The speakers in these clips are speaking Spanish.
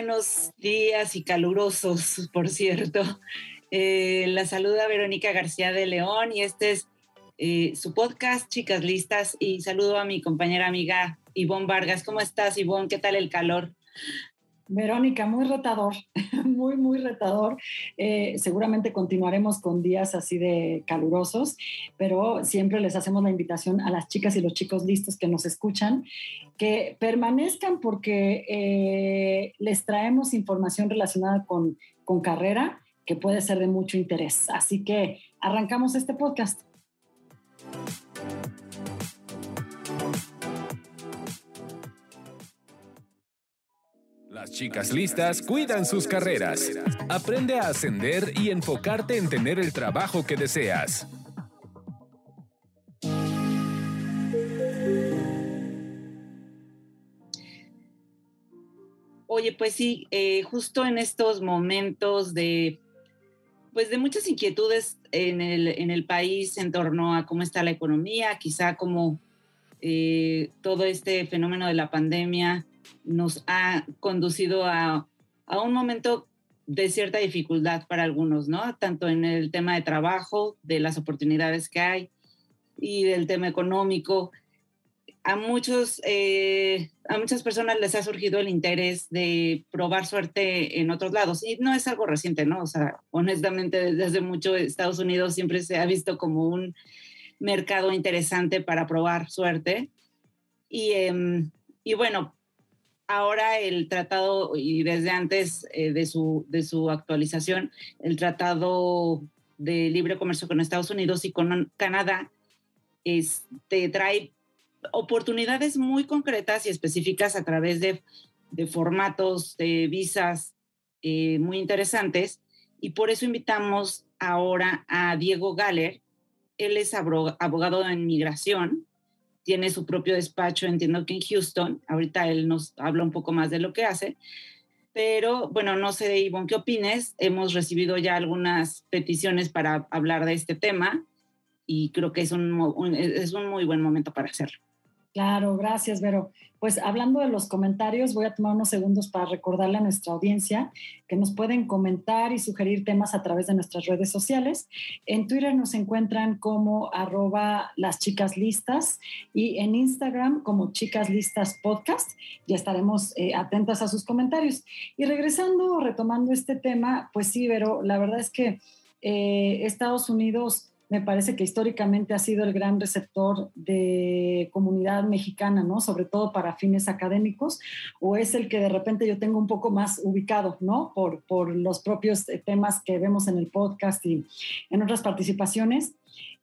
Buenos días y calurosos, por cierto. Eh, la saluda Verónica García de León y este es eh, su podcast, Chicas Listas. Y saludo a mi compañera amiga Ivonne Vargas. ¿Cómo estás, Ivonne? ¿Qué tal el calor? Verónica, muy retador, muy, muy retador. Eh, seguramente continuaremos con días así de calurosos, pero siempre les hacemos la invitación a las chicas y los chicos listos que nos escuchan que permanezcan porque eh, les traemos información relacionada con, con carrera que puede ser de mucho interés. Así que arrancamos este podcast. Las chicas listas cuidan sus carreras. Aprende a ascender y enfocarte en tener el trabajo que deseas. Oye, pues sí, eh, justo en estos momentos de, pues de muchas inquietudes en el, en el país en torno a cómo está la economía, quizá como eh, todo este fenómeno de la pandemia nos ha conducido a, un momento de cierta dificultad para algunos, ¿no? Tanto en el tema de trabajo, de las oportunidades que hay y del tema económico. A, muchos, eh, a muchas personas les ha surgido el interés de probar suerte en otros lados. Y no es algo reciente, ¿no? O sea, honestamente, desde mucho Estados Unidos siempre se ha visto como un mercado interesante para probar suerte. Y, em, y bueno, ahora el tratado, y desde antes eh, de, su, de su actualización, el tratado de libre comercio con Estados Unidos y con Canadá este, trae oportunidades muy concretas y específicas a través de, de formatos de visas eh, muy interesantes. Y por eso invitamos ahora a Diego Galler. Él es abogado en migración tiene su propio despacho, entiendo que en Houston. Ahorita él nos habla un poco más de lo que hace. Pero bueno, no sé, Ivonne, ¿qué opines? Hemos recibido ya algunas peticiones para hablar de este tema y creo que es un, es un muy buen momento para hacerlo. Claro, gracias, Vero. Pues hablando de los comentarios, voy a tomar unos segundos para recordarle a nuestra audiencia que nos pueden comentar y sugerir temas a través de nuestras redes sociales. En Twitter nos encuentran como arroba las chicas listas y en Instagram como chicas listas podcast. Ya estaremos eh, atentas a sus comentarios. Y regresando, retomando este tema, pues sí, Vero, la verdad es que eh, Estados Unidos me parece que históricamente ha sido el gran receptor de comunidad mexicana, ¿no? Sobre todo para fines académicos, o es el que de repente yo tengo un poco más ubicado, ¿no? Por, por los propios eh, temas que vemos en el podcast y en otras participaciones.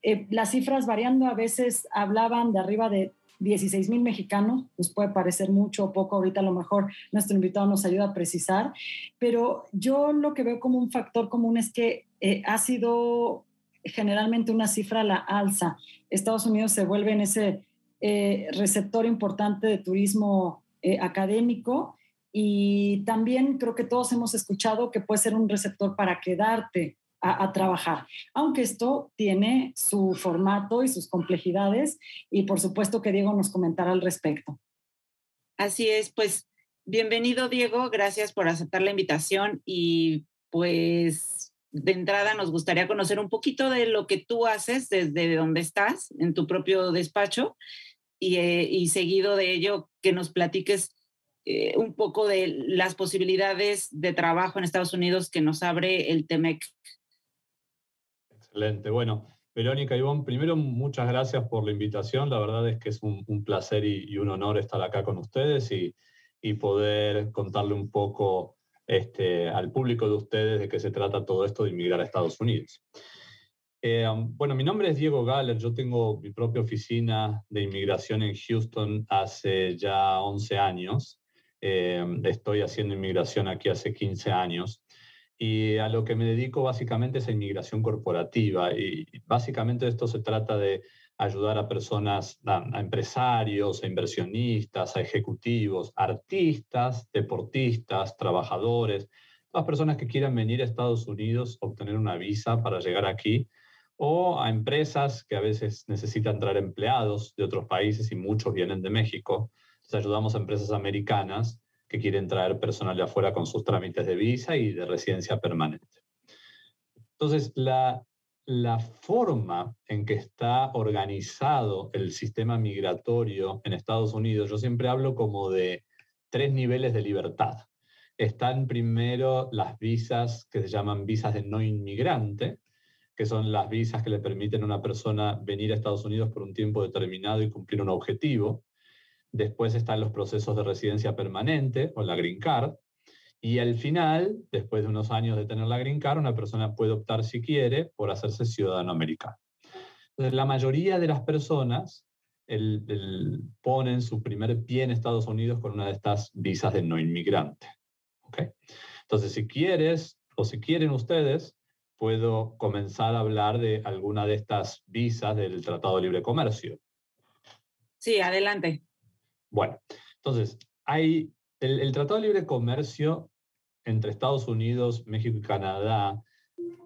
Eh, las cifras variando, a veces hablaban de arriba de 16 mil mexicanos, pues puede parecer mucho o poco, ahorita a lo mejor nuestro invitado nos ayuda a precisar, pero yo lo que veo como un factor común es que eh, ha sido generalmente una cifra a la alza. Estados Unidos se vuelve en ese eh, receptor importante de turismo eh, académico y también creo que todos hemos escuchado que puede ser un receptor para quedarte a, a, trabajar, aunque esto tiene su formato y sus complejidades y por supuesto que Diego nos comentará al respecto. Así es, pues bienvenido Diego, gracias por aceptar la invitación y pues de entrada nos gustaría conocer un poquito de lo que tú haces desde donde estás, en tu propio despacho, y, eh, seguido de ello que nos platiques eh, un poco de las posibilidades de trabajo en Estados Unidos que nos abre el TEMEC. Excelente. Bueno, Verónica Ivonne, primero muchas gracias por la invitación. La verdad es que es un, placer y, un honor estar acá con ustedes y, y poder contarle un poco este, al público de ustedes de qué se trata todo esto de inmigrar a Estados Unidos. Eh, bueno, mi nombre es Diego Galler, yo tengo mi propia oficina de inmigración en Houston hace ya 11 años. Eh, estoy haciendo inmigración aquí hace 15 años y a lo que me dedico básicamente es a inmigración corporativa y básicamente esto se trata de ayudar a personas, a, empresarios, a inversionistas, a ejecutivos, artistas, deportistas, trabajadores, las personas que quieran venir a Estados Unidos, obtener una visa para llegar aquí, o a empresas que a veces necesitan traer empleados de otros países y muchos vienen de México. Entonces ayudamos a empresas americanas que quieren traer personal de afuera con sus trámites de visa y de residencia permanente. Entonces, la, la forma en que está organizado el sistema migratorio en Estados Unidos, yo siempre hablo como de tres niveles de libertad. Están primero las visas que se llaman visas de no inmigrante, que son las visas que le permiten a una persona venir a Estados Unidos por un tiempo determinado y cumplir un objetivo. Después están los procesos de residencia permanente o la Green Card, y al final, después de unos años de tener la Green Card, una persona puede optar, si quiere, por hacerse ciudadano americano. Entonces, la mayoría de las personas el, ponen su primer pie en Estados Unidos con una de estas visas de no inmigrante. ¿okay? Entonces, si quieres o si quieren ustedes, puedo comenzar a hablar de alguna de estas visas del Tratado de Libre Comercio. Sí, adelante. Bueno, entonces, hay el, Tratado de Libre Comercio entre Estados Unidos, México y Canadá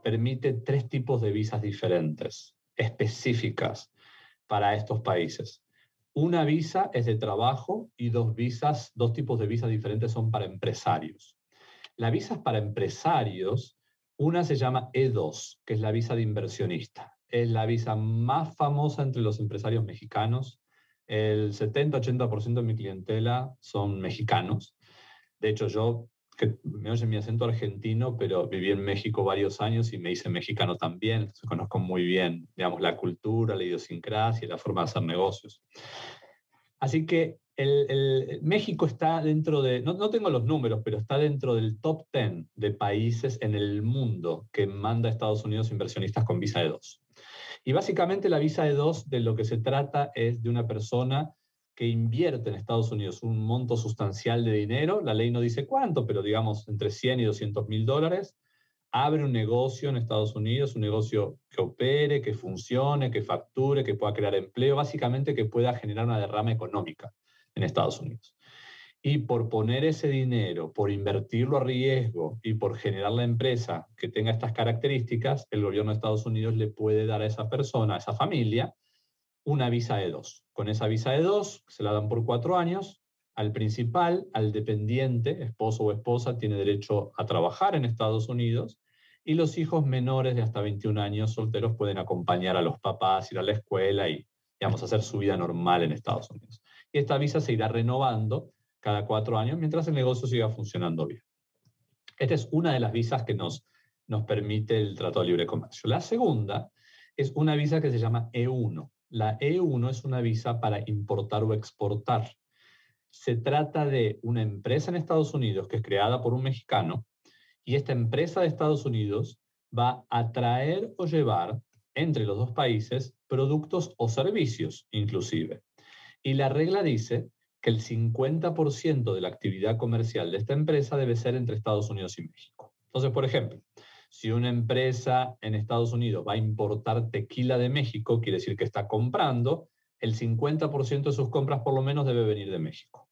permite tres tipos de visas diferentes, específicas para estos países. Una visa es de trabajo y dos visas, dos tipos de visas diferentes son para empresarios. Las visas para empresarios, una se llama E2, que es la visa de inversionista. Es la visa más famosa entre los empresarios mexicanos el 70-80% de mi clientela son mexicanos. De hecho, yo, que me oye mi acento argentino, pero viví en México varios años y me hice mexicano también. Entonces conozco muy bien, digamos, la cultura, la idiosincrasia la forma de hacer negocios. Así que el, México está dentro de, no, no, tengo los números, pero está dentro del top 10 de países en el mundo que manda a Estados Unidos inversionistas con visa de dos. Y básicamente la visa de dos de lo que se trata es de una persona que invierte en Estados Unidos un monto sustancial de dinero, la ley no dice cuánto, pero digamos entre 100 y 200 mil dólares, abre un negocio en Estados Unidos, un negocio que opere, que funcione, que facture, que pueda crear empleo, básicamente que pueda generar una derrama económica en Estados Unidos. Y por poner ese dinero, por invertirlo a riesgo y por generar la empresa que tenga estas características, el gobierno de Estados Unidos le puede dar a esa persona, a esa familia, una visa de dos. Con esa visa de dos, se la dan por cuatro años, al principal, al dependiente, esposo o esposa, tiene derecho a trabajar en Estados Unidos y los hijos menores de hasta 21 años solteros pueden acompañar a los papás, ir a la escuela y, digamos, hacer su vida normal en Estados Unidos. Y esta visa se irá renovando cada cuatro años mientras el negocio siga funcionando bien. Esta es una de las visas que nos, nos permite el Tratado de Libre Comercio. La segunda es una visa que se llama E1. La E1 es una visa para importar o exportar. Se trata de una empresa en Estados Unidos que es creada por un mexicano y esta empresa de Estados Unidos va a traer o llevar entre los dos países productos o servicios inclusive. Y la regla dice que el 50% de la actividad comercial de esta empresa debe ser entre Estados Unidos y México. Entonces, por ejemplo, si una empresa en Estados Unidos va a importar tequila de México, quiere decir que está comprando, el 50% de sus compras por lo menos debe venir de México.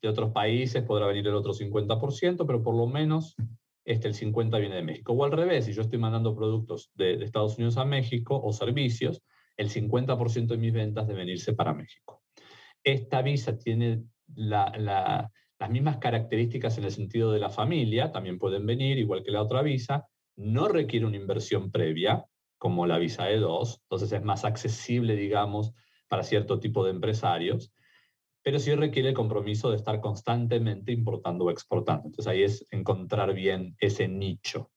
De otros países podrá venir el otro 50%, pero por lo menos este, el 50% viene de México. O al revés, si yo estoy mandando productos de, Estados Unidos a México o servicios, el 50% de mis ventas deben irse para México. Esta visa tiene las mismas características en el sentido de la familia, también pueden venir, igual que la otra visa, no requiere una inversión previa, como la visa E2, entonces es más accesible, digamos, para cierto tipo de empresarios, pero sí requiere el compromiso de estar constantemente importando o exportando. Entonces ahí es encontrar bien ese nicho.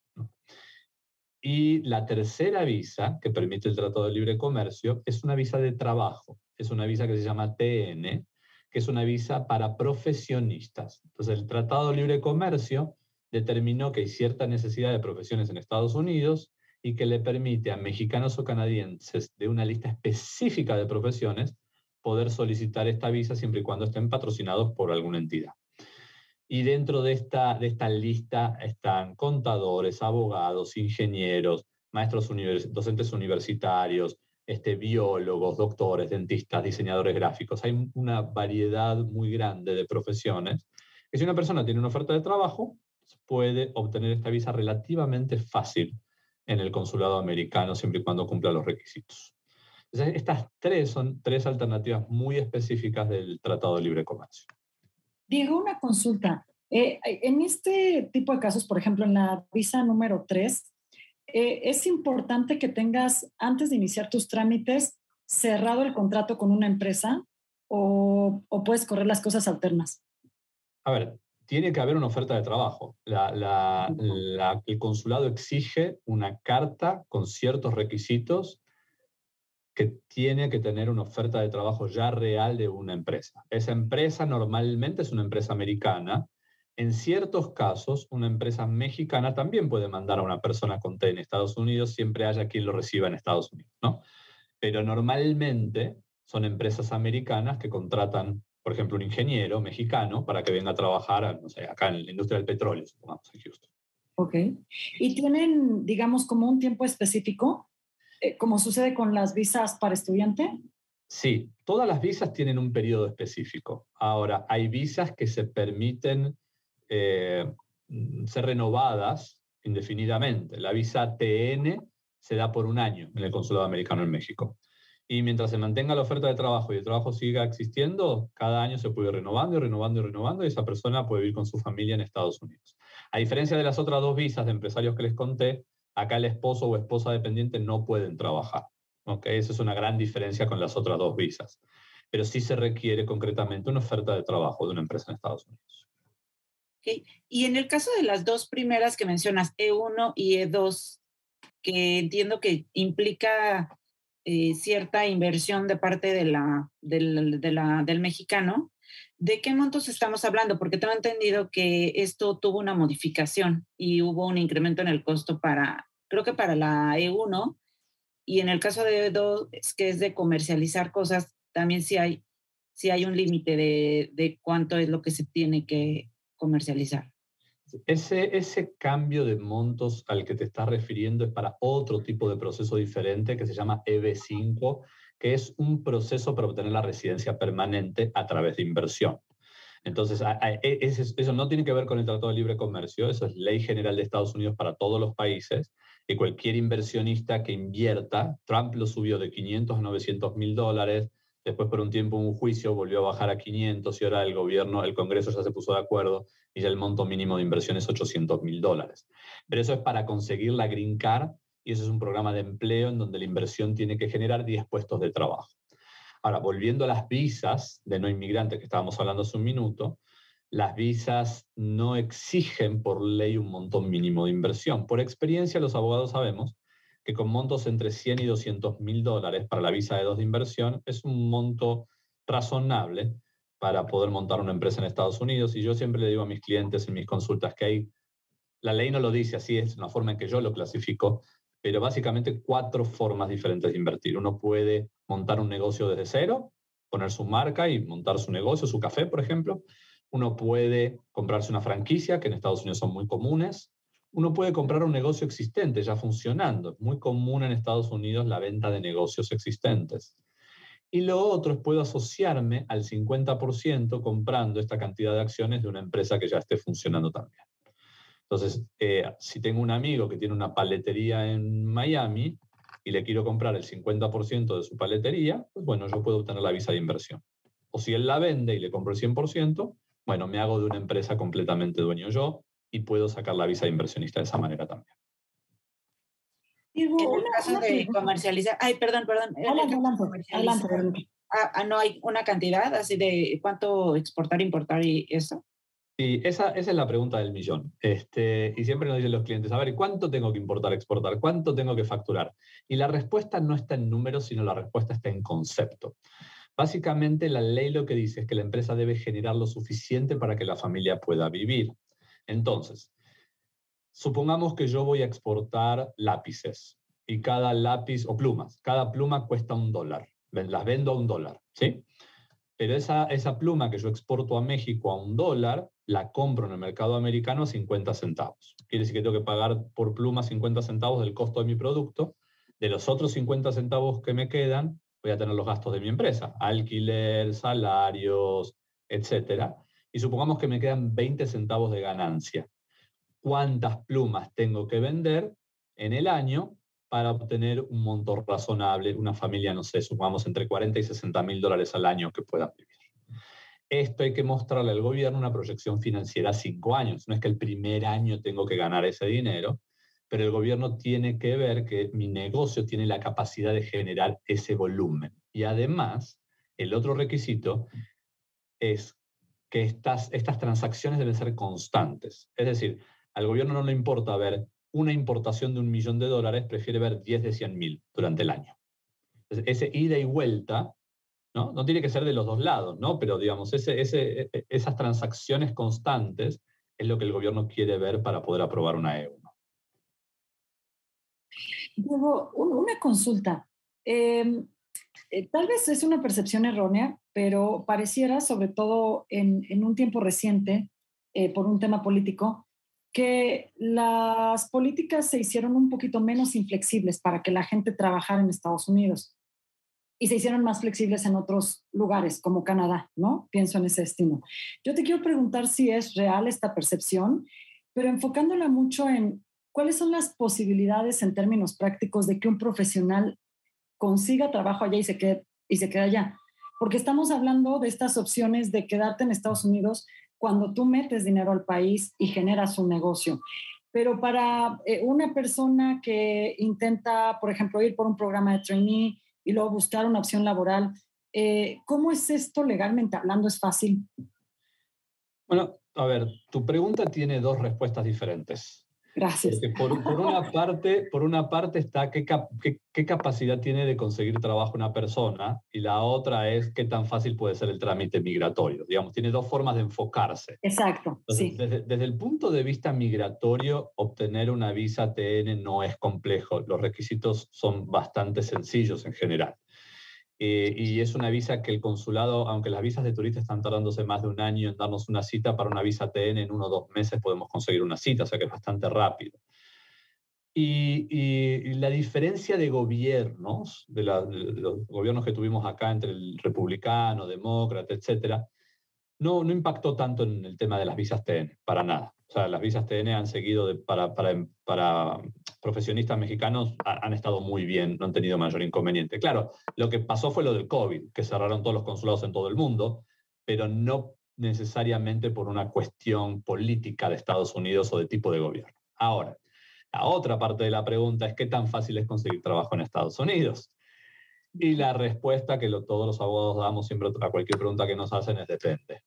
Y la tercera visa que permite el Tratado de Libre Comercio es una visa de trabajo es una visa que se llama TN, que es una visa para profesionistas. Entonces, el Tratado de Libre Comercio determinó que hay cierta necesidad de profesiones en Estados Unidos y que le permite a mexicanos o canadienses de una lista específica de profesiones poder solicitar esta visa siempre y cuando estén patrocinados por alguna entidad. Y dentro de esta, de esta lista están contadores, abogados, ingenieros, maestros docentes universitarios, este, biólogos, doctores, dentistas, diseñadores gráficos. Hay una variedad muy grande de profesiones que si una persona tiene una oferta de trabajo, puede obtener esta visa relativamente fácil en el consulado americano siempre y cuando cumpla los requisitos. estas tres son tres alternativas muy específicas del Tratado de Libre Comercio. Diego, una consulta. Eh, en este tipo de casos, por ejemplo, en la visa número 3, eh, es importante que tengas, antes de iniciar tus trámites, cerrado el contrato con una empresa o, puedes correr las cosas alternas. A ver, tiene que haber una oferta de trabajo. el consulado exige una carta con ciertos requisitos que tiene que tener una oferta de trabajo ya real de una empresa. Esa empresa normalmente es una empresa americana. En ciertos casos, una empresa mexicana también puede mandar a una persona con T en Estados Unidos, siempre haya quien lo reciba en Estados Unidos, ¿no? Pero normalmente son empresas americanas que contratan, por ejemplo, un ingeniero mexicano para que venga a trabajar, no sé, acá en la industria del petróleo, supongamos, en Houston. Ok. ¿Y tienen, digamos, como un tiempo específico eh, como sucede con las visas para estudiante? Sí, todas las visas tienen un periodo específico. Ahora, hay visas que se permiten eh, ser renovadas indefinidamente. La visa TN se da por un año en el Consulado Americano en México. Y mientras se mantenga la oferta de trabajo y el trabajo siga existiendo, cada año se puede ir renovando y renovando y renovando y esa persona puede vivir con su familia en Estados Unidos. A diferencia de las otras dos visas de empresarios que les conté, acá el esposo o esposa dependiente no pueden trabajar. ¿okay? Esa es una gran diferencia con las otras dos visas. Pero sí se requiere concretamente una oferta de trabajo de una empresa en Estados Unidos. Okay. Y en el caso de las dos primeras que mencionas, E1 y E2, que entiendo que implica eh, cierta inversión de parte de la, del, mexicano, ¿De qué montos estamos hablando? Porque tengo entendido que esto tuvo una modificación y hubo un incremento en el costo para, creo que para la E1, y en el caso de E2, es que es de comercializar cosas, también sí hay, sí hay un límite de, de, cuánto es lo que se tiene que comercializar. Ese, ese cambio de montos al que te estás refiriendo es para otro tipo de proceso diferente que se llama EB5 que es un proceso para obtener la residencia permanente a través de inversión. Entonces, e, eso no tiene que ver con el Tratado de Libre Comercio, eso es ley general de Estados Unidos para todos los países, y cualquier inversionista que invierta, Trump lo subió de 500 a 900 mil dólares, después por un tiempo un juicio volvió a bajar a 500 y ahora el gobierno, el Congreso ya se puso de acuerdo y ya el monto mínimo de inversión es 800 mil dólares. Pero eso es para conseguir la Green Card y ese es un programa de empleo en donde la inversión tiene que generar 10 puestos de trabajo. Ahora, volviendo a las visas de no inmigrantes que estábamos hablando hace un minuto, las visas no exigen por ley un montón mínimo de inversión. Por experiencia, los abogados sabemos que con montos entre 100 y 200 mil dólares para la visa de dos de inversión es un monto razonable para poder montar una empresa en Estados Unidos. Y yo siempre le digo a mis clientes en mis consultas que hay, la ley no lo dice así, es una forma en que yo lo clasifico, pero básicamente cuatro formas diferentes de invertir. Uno puede montar un negocio desde cero, poner su marca y montar su negocio, su café, por ejemplo. Uno puede comprarse una franquicia, que en Estados Unidos son muy comunes. Uno puede comprar un negocio existente ya funcionando. Es muy común en Estados Unidos la venta de negocios existentes. Y lo otro es puedo asociarme al 50% comprando esta cantidad de acciones de una empresa que ya esté funcionando también. Entonces, eh, si tengo un amigo que tiene una paletería en Miami y le quiero comprar el 50% de su paletería, pues bueno, yo puedo obtener la visa de inversión. O si él la vende y le compro el 100%, bueno, me hago de una empresa completamente dueño yo y puedo sacar la visa de inversionista de esa manera también. en el caso de comercializar, ay, perdón, perdón. Adelante, adelante, ah, ah, no hay una cantidad así de cuánto exportar, importar y eso. Sí, esa, esa, es la pregunta del millón. Este, y siempre nos dicen los clientes, a ver, ¿cuánto tengo que importar, exportar? ¿Cuánto tengo que facturar? Y la respuesta no está en números, sino la respuesta está en concepto. Básicamente, la ley lo que dice es que la empresa debe generar lo suficiente para que la familia pueda vivir. Entonces, supongamos que yo voy a exportar lápices y cada lápiz, o plumas, cada pluma cuesta un dólar. Las vendo a un dólar, ¿sí? Pero esa, esa pluma que yo exporto a México a un dólar, la compro en el mercado americano a 50 centavos. Quiere decir que tengo que pagar por pluma 50 centavos del costo de mi producto. De los otros 50 centavos que me quedan, voy a tener los gastos de mi empresa, alquiler, salarios, etcétera. Y supongamos que me quedan 20 centavos de ganancia. ¿Cuántas plumas tengo que vender en el año para obtener un monto razonable, una familia, no sé, supongamos entre 40 y 60 mil dólares al año que pueda vivir? Esto hay que mostrarle al gobierno una proyección financiera a cinco años. No es que el primer año tengo que ganar ese dinero, pero el gobierno tiene que ver que mi negocio tiene la capacidad de generar ese volumen. Y además, el otro requisito es que estas, estas transacciones deben ser constantes. Es decir, al gobierno no le importa ver una importación de un millón de dólares, prefiere ver 10 de 100 mil durante el año. ese ida y vuelta, ¿no? No tiene que ser de los dos lados, ¿no? Pero digamos, ese, ese, e, e, esas transacciones constantes es lo que el gobierno quiere ver para poder aprobar una EU. Una consulta. Em, eh, tal vez es una percepción errónea, pero pareciera, sobre todo en, un tiempo reciente, eh, por un tema político, que las políticas se hicieron un poquito menos inflexibles para que la gente trabajara en Estados Unidos y se hicieron más flexibles en otros lugares, como Canadá, ¿no? Pienso en ese destino. Yo te quiero preguntar si es real esta percepción, pero enfocándola mucho en cuáles son las posibilidades en términos prácticos de que un profesional consiga trabajo allá y se quede, y se quede allá. Porque estamos hablando de estas opciones de quedarte en Estados Unidos cuando tú metes dinero al país y generas un negocio. Pero para eh, una persona que intenta, por ejemplo, ir por un programa de trainee y luego buscar una opción laboral, eh, ¿cómo es esto legalmente hablando? ¿Es fácil? Bueno, a ver, tu pregunta tiene dos respuestas diferentes. Gracias. por, una parte, por una parte está qué, qué, capacidad tiene de conseguir trabajo una persona y la otra es qué tan fácil puede ser el trámite migratorio. Digamos, tiene dos formas de enfocarse. Exacto. sí. desde, desde, el punto de vista migratorio, obtener una visa TN no es complejo. Los requisitos son bastante sencillos en general. Eh, y es una visa que el consulado, aunque las visas de turista están tardándose más de un año en darnos una cita, para una visa TN en uno o dos meses podemos conseguir una cita, o sea que es bastante rápido. Y, la diferencia de gobiernos, de, los gobiernos que tuvimos acá entre el republicano, demócrata, etcétera, no, no impactó tanto en el tema de las visas TN, para nada. O sea, las visas TN han seguido para, para, para, profesionistas mexicanos, han estado muy bien, no han tenido mayor inconveniente. Claro, lo que pasó fue lo del COVID, que cerraron todos los consulados en todo el mundo, pero no necesariamente por una cuestión política de Estados Unidos o de tipo de gobierno. Ahora, la otra parte de la pregunta es qué tan fácil es conseguir trabajo en Estados Unidos. Y la respuesta que todos los abogados damos siempre a cualquier pregunta que nos hacen es depende.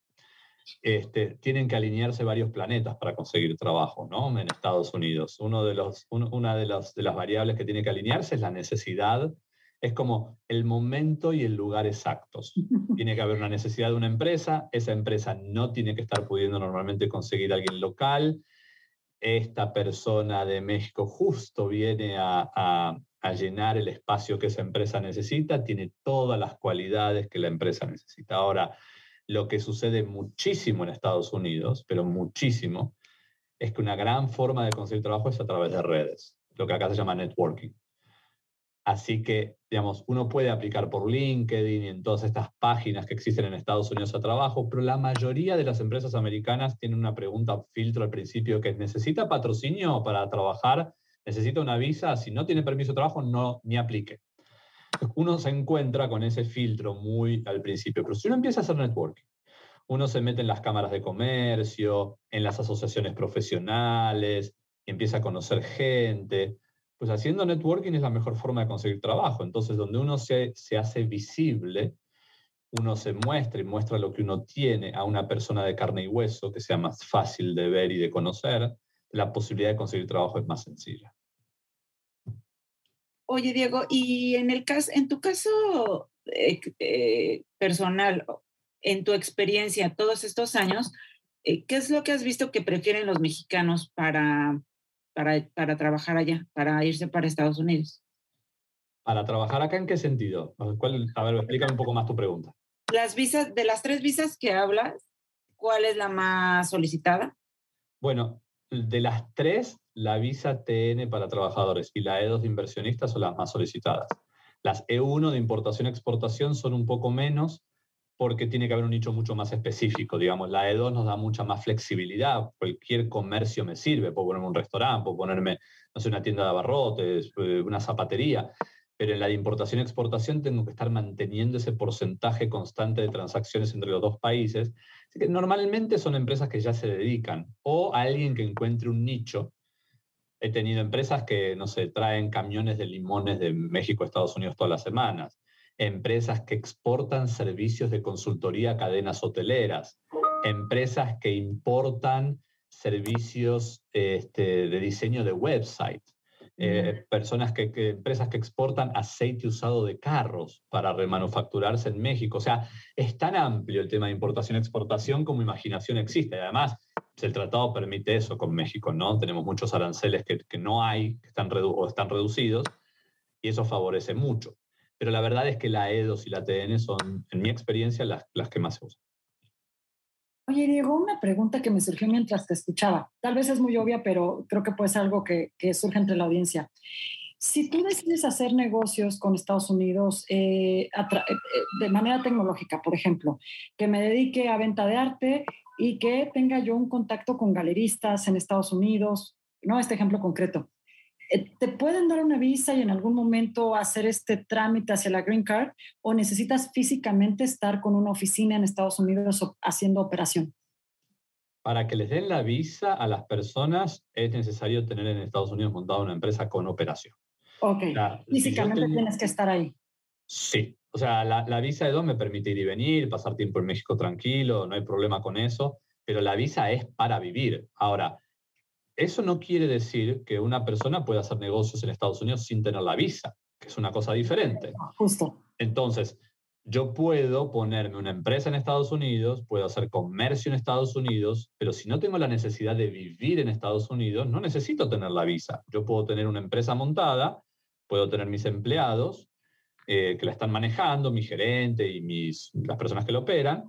Este, tienen que alinearse varios planetas para conseguir trabajo ¿no? en Estados Unidos. Uno de los, una de, de las variables que tiene que alinearse es la necesidad. Es como el momento y el lugar exactos. Tiene que haber una necesidad de una empresa, esa empresa no tiene que estar pudiendo normalmente conseguir a alguien local. Esta persona de México justo viene a, a llenar el espacio que esa empresa necesita, tiene todas las cualidades que la empresa necesita. Ahora, lo que sucede muchísimo en Estados Unidos, pero muchísimo, es que una gran forma de conseguir trabajo es a través de redes, lo que acá se llama networking. Así que, digamos, uno puede aplicar por LinkedIn y en todas estas páginas que existen en Estados Unidos a trabajo, pero la mayoría de las empresas americanas tienen una pregunta filtro al principio que es, ¿necesita patrocinio para trabajar? ¿Necesita una visa? Si no tiene permiso de trabajo, no, ni aplique uno se encuentra con ese filtro muy al principio, pero si uno empieza a hacer networking, uno se mete en las cámaras de comercio, en las asociaciones profesionales, empieza a conocer gente, pues haciendo networking es la mejor forma de conseguir trabajo. Entonces, donde uno se, se hace visible, uno se muestra y muestra lo que uno tiene a una persona de carne y hueso que sea más fácil de ver y de conocer, la posibilidad de conseguir trabajo es más sencilla. Oye, Diego, y en el caso, en tu caso eh, eh, personal, en tu experiencia todos estos años, eh, ¿qué es lo que has visto que prefieren los mexicanos para para, para trabajar allá, para irse para Estados Unidos. ¿Para trabajar acá en qué sentido? ¿Cuál, a ver, explícame un poco más tu pregunta. Las visas, de las tres visas que hablas, ¿cuál es la más solicitada? Bueno, de las tres, la visa TN para trabajadores y la E2 de inversionistas son las más solicitadas. Las E1 de importación-exportación son un poco menos porque tiene que haber un nicho mucho más específico. Digamos, la E2 nos da mucha más flexibilidad. Cualquier comercio me sirve. Puedo ponerme un restaurante, puedo ponerme, no sé, una tienda de abarrotes, eh, una zapatería. Pero en la de importación-exportación tengo que estar manteniendo ese porcentaje constante de transacciones entre los dos países. Así que normalmente son empresas que ya se dedican o alguien que encuentre un nicho He tenido empresas que, no traen camiones de limones de México a Estados Unidos todas las semanas. Empresas que exportan servicios de consultoría a cadenas hoteleras. Empresas que importan servicios este, de diseño de website. Eh, personas que, empresas que exportan aceite usado de carros para remanufacturarse en México. O sea, es tan amplio el tema de importación-exportación como imaginación existe. Además, el tratado permite eso con México, ¿no? Tenemos muchos aranceles que, que no hay, que están o están reducidos, y eso favorece mucho. Pero la verdad es que la EDOS y la TN son, en mi experiencia, las, las que más se usan. Oye, Diego, una pregunta que me surgió mientras te escuchaba. Tal vez es muy obvia, pero creo que puede ser algo que, surge entre la audiencia. Si tú decides hacer negocios con Estados Unidos eh, eh, eh, de manera tecnológica, por ejemplo, que me dedique a venta de arte y que tenga yo un contacto con galeristas en Estados Unidos, ¿no? Este ejemplo concreto. Eh, ¿Te pueden dar una visa y en algún momento hacer este trámite hacia la Green Card o necesitas físicamente estar con una oficina en Estados Unidos haciendo operación? Para que les den la visa a las personas es necesario tener en Estados Unidos montada una empresa con operación. Ok. físicamente tienes que estar ahí. Sí. O sea, la, la visa de dos me permite ir y venir, pasar tiempo en México tranquilo, no hay problema con eso, pero la visa es para vivir. Ahora, eso no quiere decir que una persona pueda hacer negocios en Estados Unidos sin tener la visa, que es una cosa diferente. Justo. Entonces, yo puedo ponerme una empresa en Estados Unidos, puedo hacer comercio en Estados Unidos, pero si no tengo la necesidad de vivir en Estados Unidos, no necesito tener la visa. Yo puedo tener una empresa montada, puedo tener mis empleados eh, que la están manejando, mi gerente y mis, las personas que lo operan,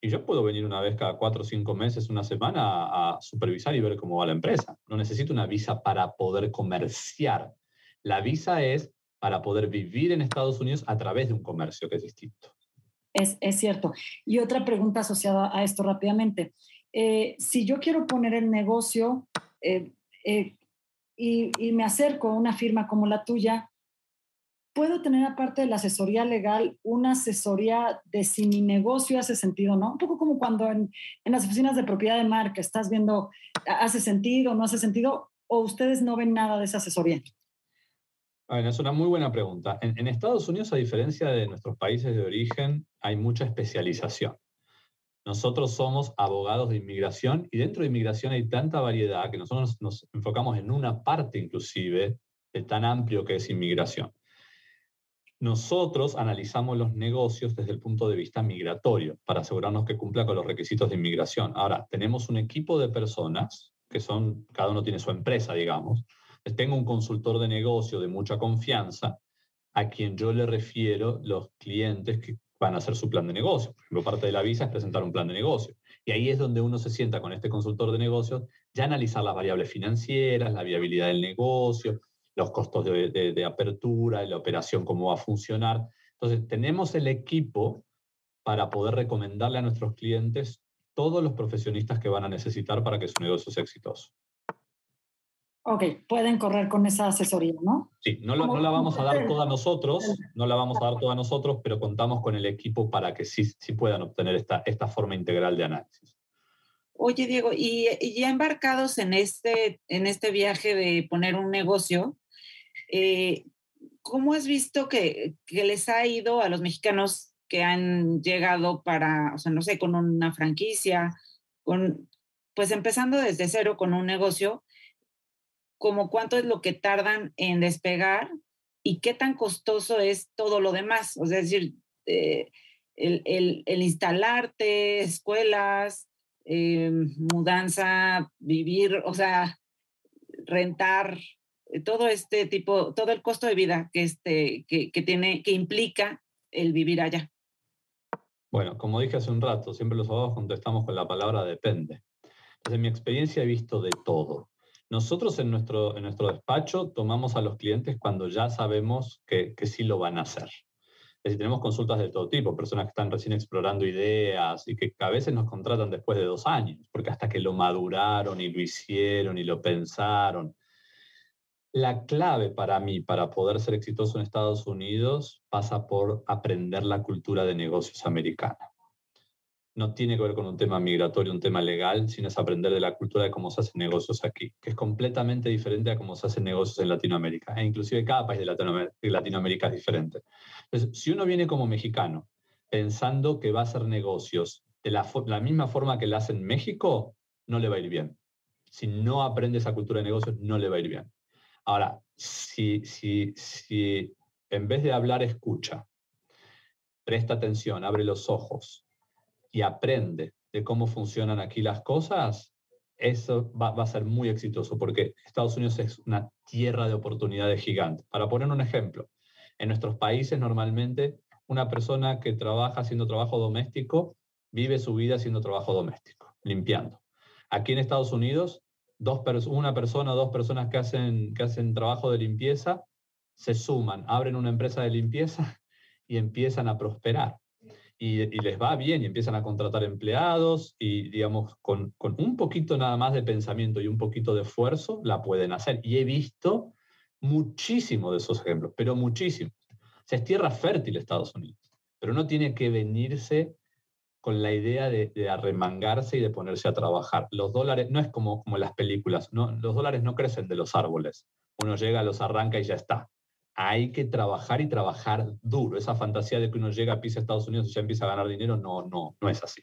y yo puedo venir una vez cada cuatro o cinco meses, una semana, a, supervisar y ver cómo va la empresa. No necesito una visa para poder comerciar. La visa es para poder vivir en Estados Unidos a través de un comercio que es distinto. Es, es cierto. Y otra pregunta asociada a esto rápidamente. Eh, si yo quiero poner el negocio eh, eh, y, y, me acerco a una firma como la tuya, puedo tener aparte de la asesoría legal una asesoría de si mi negocio hace sentido, ¿no? Un poco como cuando en, las oficinas de propiedad de marca estás viendo, ¿hace sentido, no hace sentido? ¿O ustedes no ven nada de esa asesoría? Bueno, es una muy buena pregunta. En, en Estados Unidos, a diferencia de nuestros países de origen, hay mucha especialización. Nosotros somos abogados de inmigración y dentro de inmigración hay tanta variedad que nosotros nos enfocamos en una parte inclusive de tan amplio que es inmigración. Nosotros analizamos los negocios desde el punto de vista migratorio para asegurarnos que cumpla con los requisitos de inmigración. Ahora, tenemos un equipo de personas que son, cada uno tiene su empresa, digamos. Tengo un consultor de negocio de mucha confianza a quien yo le refiero los clientes que van a hacer su plan de negocio. Por ejemplo, parte de la visa es presentar un plan de negocio. Y ahí es donde uno se sienta con este consultor de negocios, ya analizar las variables financieras, la viabilidad del negocio, los costos de, apertura, de la operación, cómo va a funcionar. Entonces, tenemos el equipo para poder recomendarle a nuestros clientes todos los profesionistas que van a necesitar para que su negocio sea exitoso. Ok, pueden correr con esa asesoría, ¿no? Sí, no, no la vamos a dar toda nosotros, no la vamos a dar toda nosotros, pero contamos con el equipo para que sí, sí puedan obtener esta, esta forma integral de análisis. Oye, Diego, y, y, ya embarcados en este, en este viaje de poner un negocio, eh, ¿Cómo has visto que, les ha ido a los mexicanos que han llegado para, o sea, no sé, con una franquicia, con, pues empezando desde cero con un negocio, como cuánto es lo que tardan en despegar y qué tan costoso es todo lo demás? O sea, es decir, eh, el, instalarte, escuelas, eh, mudanza, vivir, o sea, rentar, todo este tipo, todo el costo de vida que, este, que, que, tiene, que implica el vivir allá. Bueno, como dije hace un rato, siempre los abogados contestamos con la palabra depende. Desde mi experiencia he visto de todo. Nosotros en nuestro, en nuestro despacho tomamos a los clientes cuando ya sabemos que, que sí lo van a hacer. Es decir, tenemos consultas de todo tipo, personas que están recién explorando ideas y que a veces nos contratan después de dos años, porque hasta que lo maduraron y lo hicieron y lo pensaron. La clave para mí, para poder ser exitoso en Estados Unidos, pasa por aprender la cultura de negocios americana. No tiene que ver con un tema migratorio, un tema legal, sino es aprender de la cultura de cómo se hacen negocios aquí, que es completamente diferente a cómo se hacen negocios en Latinoamérica. E inclusive cada país de Latinoamérica es diferente. Entonces, si uno viene como mexicano pensando que va a hacer negocios de la, la misma forma que lo hace en México, no le va a ir bien. Si no aprende esa cultura de negocios, no le va a ir bien. Ahora, si, si, si en vez de hablar, escucha, presta atención, abre los ojos y aprende de cómo funcionan aquí las cosas, eso va, va, a ser muy exitoso porque Estados Unidos es una tierra de oportunidades gigante. Para poner un ejemplo, en nuestros países normalmente una persona que trabaja haciendo trabajo doméstico vive su vida haciendo trabajo doméstico, limpiando. Aquí en Estados Unidos dos una persona o dos personas que hacen, que hacen trabajo de limpieza se suman, abren una empresa de limpieza y empiezan a prosperar. Y, les va bien y empiezan a contratar empleados y, digamos, con, con, un poquito nada más de pensamiento y un poquito de esfuerzo, la pueden hacer. Y he visto muchísimo de esos ejemplos, pero muchísimo. se es tierra fértil Estados Unidos, pero no tiene que venirse con la idea de, arremangarse y de ponerse a trabajar. Los dólares, no es como, como las películas, no, los dólares no crecen de los árboles. Uno llega, los arranca y ya está. Hay que trabajar y trabajar duro. Esa fantasía de que uno llega, pisa a Estados Unidos y ya empieza a ganar dinero, no, no, no es así.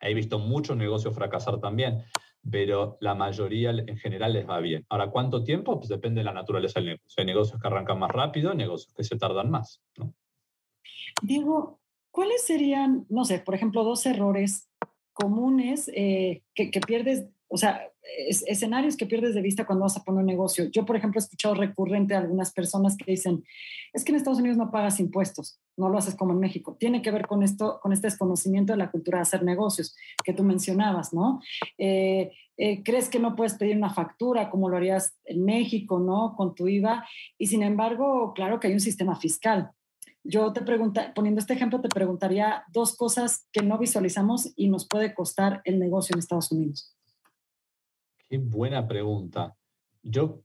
He visto muchos negocios fracasar también, pero la mayoría en general les va bien. Ahora, ¿cuánto tiempo? Pues depende de la naturaleza del negocio. Hay negocios que arrancan más rápido, negocios que se tardan más. Diego, ¿cuáles serían, no sé, por ejemplo, dos errores comunes eh, que, pierdes, o sea, escenarios que pierdes de vista cuando vas a poner un negocio? Yo, por ejemplo, he escuchado recurrente a algunas personas que dicen, es que en Estados Unidos no pagas impuestos, no lo haces como en México. Tiene que ver con esto, con este desconocimiento de la cultura de hacer negocios que tú mencionabas, ¿no? Eh, eh, crees que no puedes pedir una factura como lo harías en México, ¿no? Con tu IVA. Y sin embargo, claro que hay un sistema fiscal yo te pregunta, poniendo este ejemplo, te preguntaría dos cosas que no visualizamos y nos puede costar el negocio en Estados Unidos. Qué buena pregunta. Yo,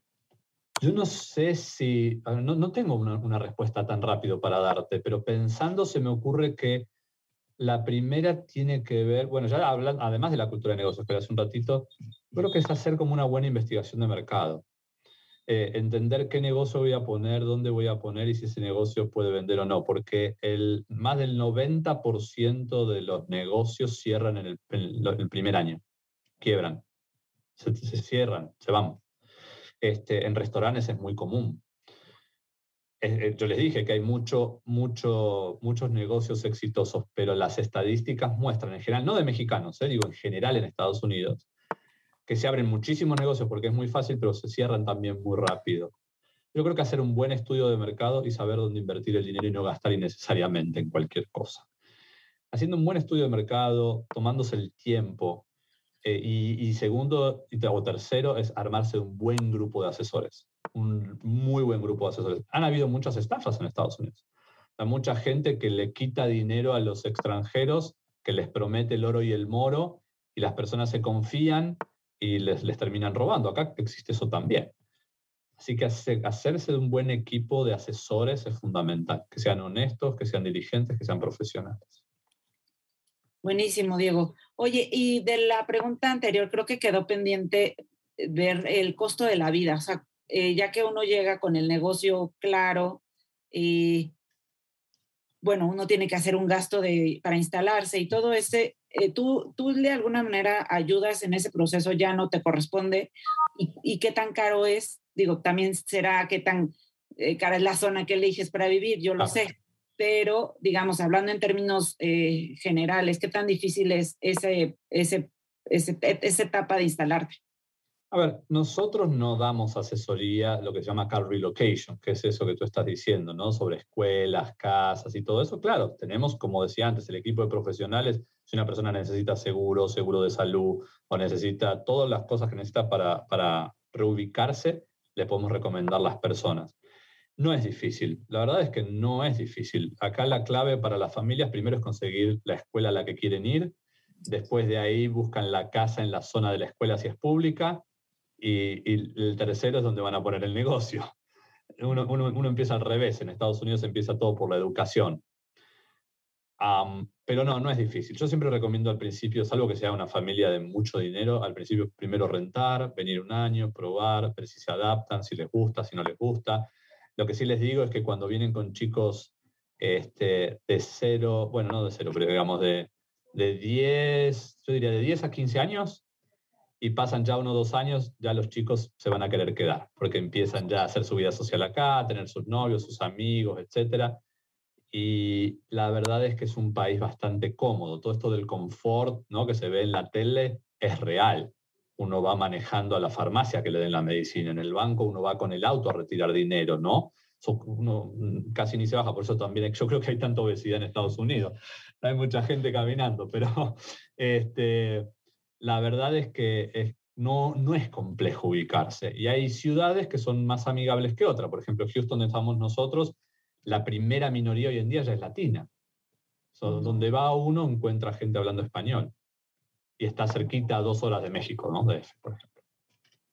yo no sé si, no, no tengo una, respuesta tan rápido para darte, pero pensando se me ocurre que la primera tiene que ver, bueno, ya hablan, además de la cultura de negocios, pero hace un ratito, creo que es hacer como una buena investigación de mercado. Eh, entender qué negocio voy a poner, dónde voy a poner y si ese negocio puede vender o no, porque el, más del 90% de los negocios cierran en el, primer año, quiebran, se, cierran, se van. Este, en restaurantes es muy común. Eh, yo les dije que hay mucho, mucho, muchos negocios exitosos, pero las estadísticas muestran, en general, no de mexicanos, eh, digo en general en Estados Unidos, que se abren muchísimos negocios porque es muy fácil, pero se cierran también muy rápido. Yo creo que hacer un buen estudio de mercado y saber dónde invertir el dinero y no gastar innecesariamente en cualquier cosa. Haciendo un buen estudio de mercado, tomándose el tiempo. Eh, y, segundo o tercero es armarse un buen grupo de asesores, un muy buen grupo de asesores. Han habido muchas estafas en Estados Unidos. Hay mucha gente que le quita dinero a los extranjeros, que les promete el oro y el moro, y las personas se confían y les, les terminan robando. Acá existe eso también. Así que hacerse de un buen equipo de asesores es fundamental, que sean honestos, que sean diligentes, que sean profesionales. Buenísimo, Diego. Oye, y de la pregunta anterior, creo que quedó pendiente ver el costo de la vida. O sea, eh, ya que uno llega con el negocio claro, y bueno, uno tiene que hacer un gasto de, para instalarse y todo ese, eh, tú, tú de alguna manera ayudas en ese proceso, ya no te corresponde. ¿Y, qué tan caro es? Digo, también será qué tan eh, cara es la zona que eliges para vivir, yo lo sé. Pero, digamos, hablando en términos eh, generales, ¿qué tan difícil es ese, ese, ese, esa etapa de instalarte? A ver, nosotros no damos asesoría, lo que se llama car relocation, que es eso que tú estás diciendo, ¿no? Sobre escuelas, casas y todo eso. Claro, tenemos, como decía antes, el equipo de profesionales. Si una persona necesita seguro, seguro de salud o necesita todas las cosas que necesita para, para reubicarse, le podemos recomendar las personas. No es difícil, la verdad es que no es difícil. Acá la clave para las familias primero es conseguir la escuela a la que quieren ir, después de ahí buscan la casa en la zona de la escuela si es pública, y, el tercero es donde van a poner el negocio. Uno, uno, empieza al revés, en Estados Unidos empieza todo por la educación. pero no, no es difícil. Yo siempre recomiendo al principio, salvo que sea una familia de mucho dinero, al principio primero rentar, venir un año, probar, ver si se adaptan, si les gusta, si no les gusta. Lo que sí les digo es que cuando vienen con chicos este, de cero, bueno, no de cero, pero digamos de, de 10, yo diría de 10 a 15 años, y pasan ya uno o dos años, ya los chicos se van a querer quedar, porque empiezan ya a hacer su vida social acá, a tener sus novios, sus amigos, etc. Y la verdad es que es un país bastante cómodo. Todo esto del confort ¿no? que se ve en la tele es real. Uno va manejando a la farmacia que le den la medicina, en el banco uno va con el auto a retirar dinero, ¿no? Uno casi ni se baja, por eso también yo creo que hay tanta obesidad en Estados Unidos. Hay mucha gente caminando, pero este, la verdad es que no, no es complejo ubicarse. Y hay ciudades que son más amigables que otras. Por ejemplo, Houston, donde estamos nosotros, la primera minoría hoy en día ya es latina. donde va uno encuentra gente hablando español. Y está cerquita a dos horas de México, ¿no? De por ejemplo.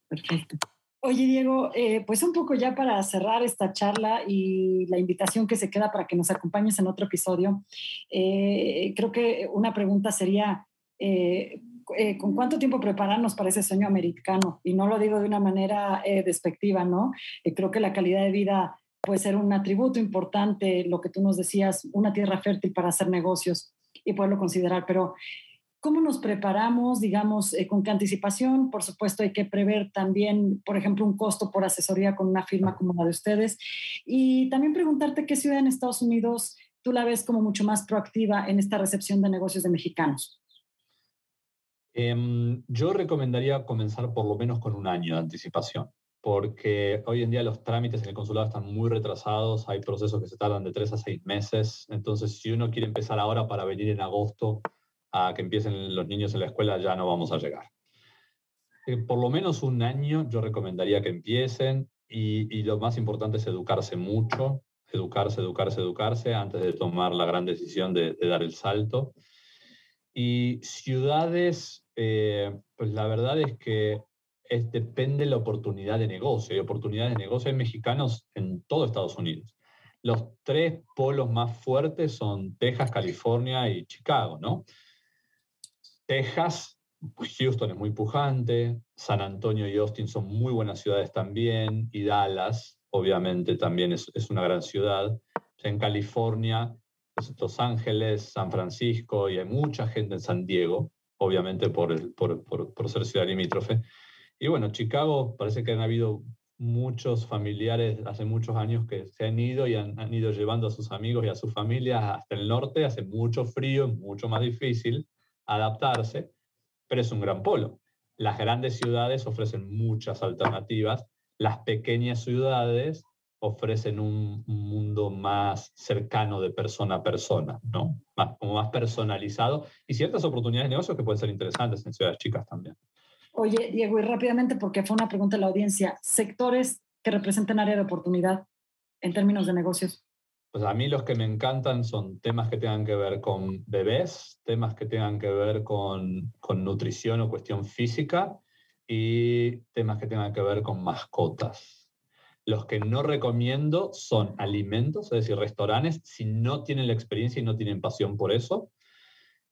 Perfecto. Oye, Diego, eh, pues un poco ya para cerrar esta charla y la invitación que se queda para que nos acompañes en otro episodio, eh, creo que una pregunta sería, eh, eh, con cuánto tiempo prepararnos para ese sueño americano. Y no lo digo de una manera eh, despectiva, ¿no? Eh, creo que la calidad de vida puede ser un atributo importante, lo que tú nos decías, una tierra fértil para hacer negocios y poderlo considerar, pero ¿cómo nos preparamos, digamos, con qué anticipación? Por supuesto, hay que prever también, por ejemplo, un costo por asesoría con una firma como la de ustedes. Y también preguntarte qué ciudad en Estados Unidos tú la ves como mucho más proactiva en esta recepción de negocios de mexicanos. Em, yo recomendaría comenzar por lo menos con un año de anticipación, porque hoy en día los trámites en el consulado están muy retrasados, hay procesos que se tardan de tres a seis meses, entonces si uno quiere empezar ahora para venir en agosto a que empiecen los niños en la escuela, ya no vamos a llegar. Eh, por lo menos un año yo recomendaría que empiecen y, lo más importante es educarse mucho, educarse, educarse, educarse antes de tomar la gran decisión de dar el salto. Y ciudades eh, pues la verdad es que es, depende de la oportunidad de negocio. Hay oportunidades de negocio, hay mexicanos en todo Estados Unidos. Los tres polos más fuertes son Texas, California y Chicago, ¿no? Texas, Houston es muy pujante, San Antonio y Austin son muy buenas ciudades también, y Dallas, obviamente, también es, es una gran ciudad. En California, pues, Los Ángeles, San Francisco, y hay mucha gente en San Diego, obviamente por, el, por, por, por, ser ciudad limítrofe. Y bueno, Chicago parece que han habido muchos familiares hace muchos años que se han ido y han, han, ido llevando a sus amigos y a sus familias hasta el norte, hace mucho frío, mucho más difícil adaptarse, pero es un gran polo. Las grandes ciudades ofrecen muchas alternativas, las pequeñas ciudades ofrecen un, mundo más cercano de persona a persona, ¿no? Más, como más personalizado y ciertas oportunidades de negocio que pueden ser interesantes en ciudades chicas también. Oye, Diego, y rápidamente, porque fue una pregunta de la audiencia, sectores que representen área de oportunidad en términos de negocios. Pues a mí los que me encantan son temas que tengan que ver con bebés, temas que tengan que ver con, con nutrición o cuestión física y temas que tengan que ver con mascotas los que no recomiendo son alimentos, es decir, restaurantes, si no tienen la experiencia y no tienen pasión por eso.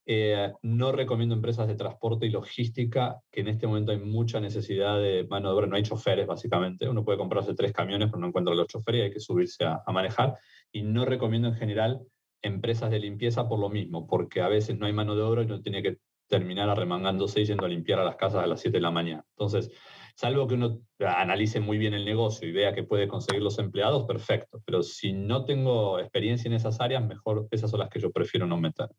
Eh, no recomiendo empresas de transporte y logística, que en este momento hay mucha necesidad de mano de obra, no hay choferes básicamente. Uno puede comprarse tres camiones, pero no encuentra los choferes y hay que subirse a, manejar. Y no recomiendo en general empresas de limpieza por lo mismo, porque a veces no hay mano de obra y uno tiene que terminar arremangándose y yendo a limpiar a las casas a las 7 de la mañana. Entonces, Salvo que uno analice muy bien el negocio y vea que puede conseguir los empleados, perfecto. Pero si no tengo experiencia en esas áreas, mejor esas son las que yo prefiero no meter.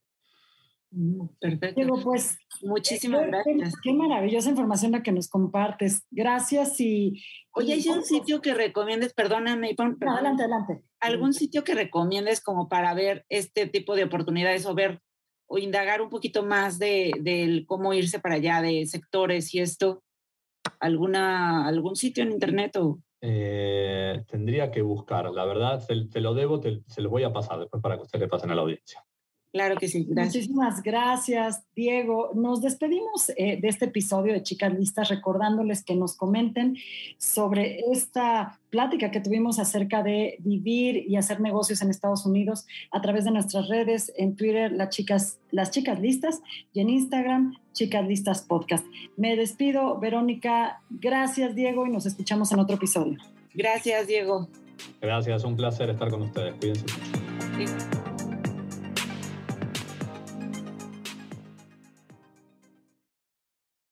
Perfecto. Diego, pues. Muchísimas gracias. Qué maravillosa información la que nos compartes. Gracias y. Oye, ¿hay un sitio que recomiendes? Perdóname. adelante, adelante. ¿Algún sitio que recomiendes como para ver este tipo de oportunidades o ver o indagar un poquito más de, cómo irse para allá, de sectores y esto? ¿Alguna, ¿Algún sitio en internet o...? Eh, tendría que buscar, la verdad, te, lo debo, se los voy a pasar después para que ustedes le pasen a la audiencia. Claro que sí, gracias. Muchísimas gracias, Diego. Nos despedimos eh, de este episodio de Chicas Listas recordándoles que nos comenten sobre esta plática que tuvimos acerca de vivir y hacer negocios en Estados Unidos a través de nuestras redes, en Twitter, las chicas, las chicas listas, y en Instagram, Chicas Listas Podcast. Me despido, Verónica. Gracias, Diego, y nos escuchamos en otro episodio. Gracias, Diego. Gracias, un placer estar con ustedes. Cuídense mucho.